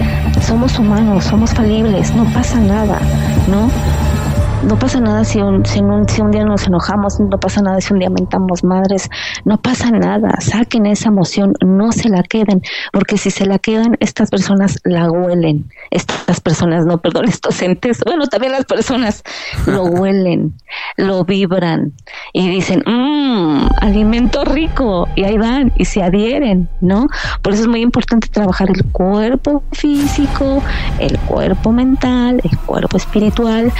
somos humanos, somos falibles, no pasa nada, ¿no? No pasa nada si un, si, un, si un día nos enojamos, no pasa nada si un día mentamos madres, no pasa nada, saquen esa emoción, no se la queden, porque si se la quedan, estas personas la huelen, estas personas, no, perdón, estos entes, bueno, también las personas lo huelen, lo vibran y dicen, mmm, alimento rico, y ahí van y se adhieren, ¿no? Por eso es muy importante trabajar el cuerpo físico, el cuerpo mental, el cuerpo espiritual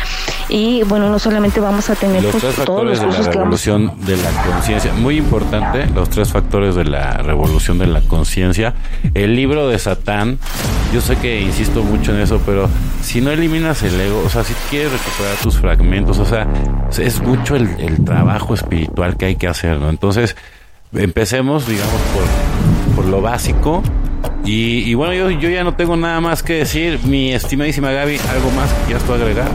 y y bueno, no solamente vamos a tener los pues, tres todos factores de la revolución de la conciencia, muy importante, los tres factores de la revolución de la conciencia. El libro de Satán, yo sé que insisto mucho en eso, pero si no eliminas el ego, o sea, si quieres recuperar tus fragmentos, o sea, es mucho el, trabajo espiritual que hay que hacer, ¿no? Entonces, empecemos, digamos, por, por lo básico. Y, y bueno, yo, yo ya no tengo nada más que decir. Mi estimadísima Gaby, ¿algo más que quieras tú agregar?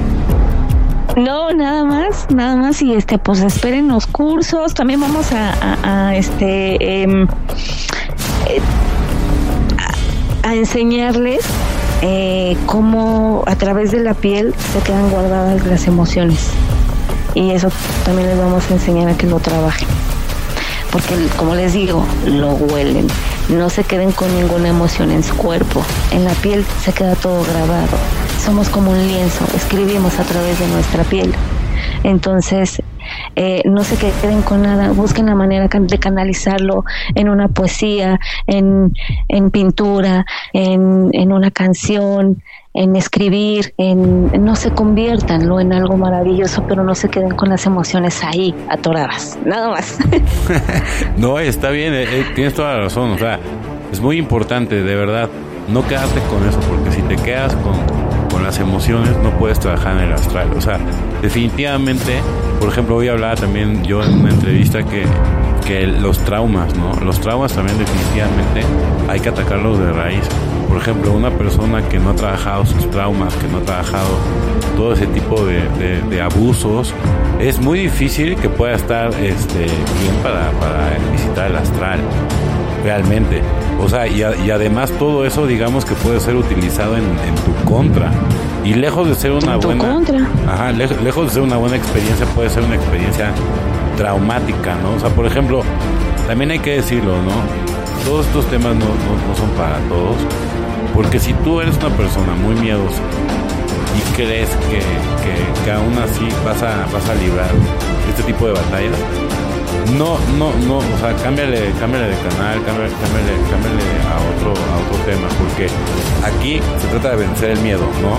No, nada más, nada más y este, pues esperen los cursos. También vamos a, este em, eh, a, enseñarles eh, cómo a través de la piel se quedan guardadas las emociones y eso también les vamos a enseñar a que lo trabajen porque como les digo, lo huelen. No se queden con ninguna emoción en su cuerpo. En la piel se queda todo grabado. Somos como un lienzo, escribimos a través de nuestra piel. Entonces, eh, no se queden con nada, busquen la manera de canalizarlo en una poesía, en, en pintura, en, en una canción, en escribir, en no se conviertanlo en algo maravilloso, pero no se queden con las emociones ahí atoradas, nada más. no, está bien, eh, eh, tienes toda la razón, o sea, es muy importante, de verdad, no quedarte con eso, porque si te quedas con, las emociones no puedes trabajar en el astral, o sea, definitivamente, por ejemplo, hoy hablaba también yo en una entrevista que que los traumas, ¿no? Los traumas también definitivamente hay que atacarlos de raíz. Por ejemplo, una persona que no ha trabajado sus traumas, que no ha trabajado todo ese tipo de, abusos, es muy difícil que pueda estar este, bien para, visitar el astral, realmente. O sea, y, además todo eso, digamos que puede ser utilizado en, tu contra. Y lejos de ser una buena. Contra. Ajá, lejos, lejos de ser una buena experiencia, puede ser una experiencia traumática, ¿no? O sea, por ejemplo, también hay que decirlo, ¿no? Todos estos temas no, son para todos, porque si tú eres una persona muy miedosa y crees que, que, aún así vas a, vas a librar este tipo de batallas, no, no, no, o sea, cámbiale, cámbiale de canal, cámbiale, cámbiale, cámbiale a otro, a otro tema, porque aquí se trata de vencer el miedo, ¿no?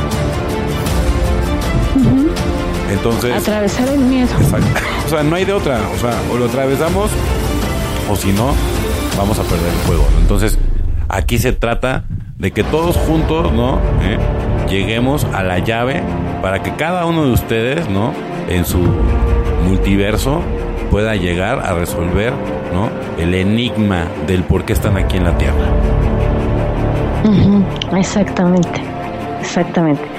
Entonces. Atravesar el miedo. Exacto. O sea, no hay de otra. O sea, o lo atravesamos, o si no, vamos a perder el juego. Entonces, aquí se trata de que todos juntos, ¿no? ¿Eh? Lleguemos a la llave para que cada uno de ustedes, ¿no? En su multiverso pueda llegar a resolver, ¿no? El enigma del por qué están aquí en la Tierra. Exactamente, exactamente.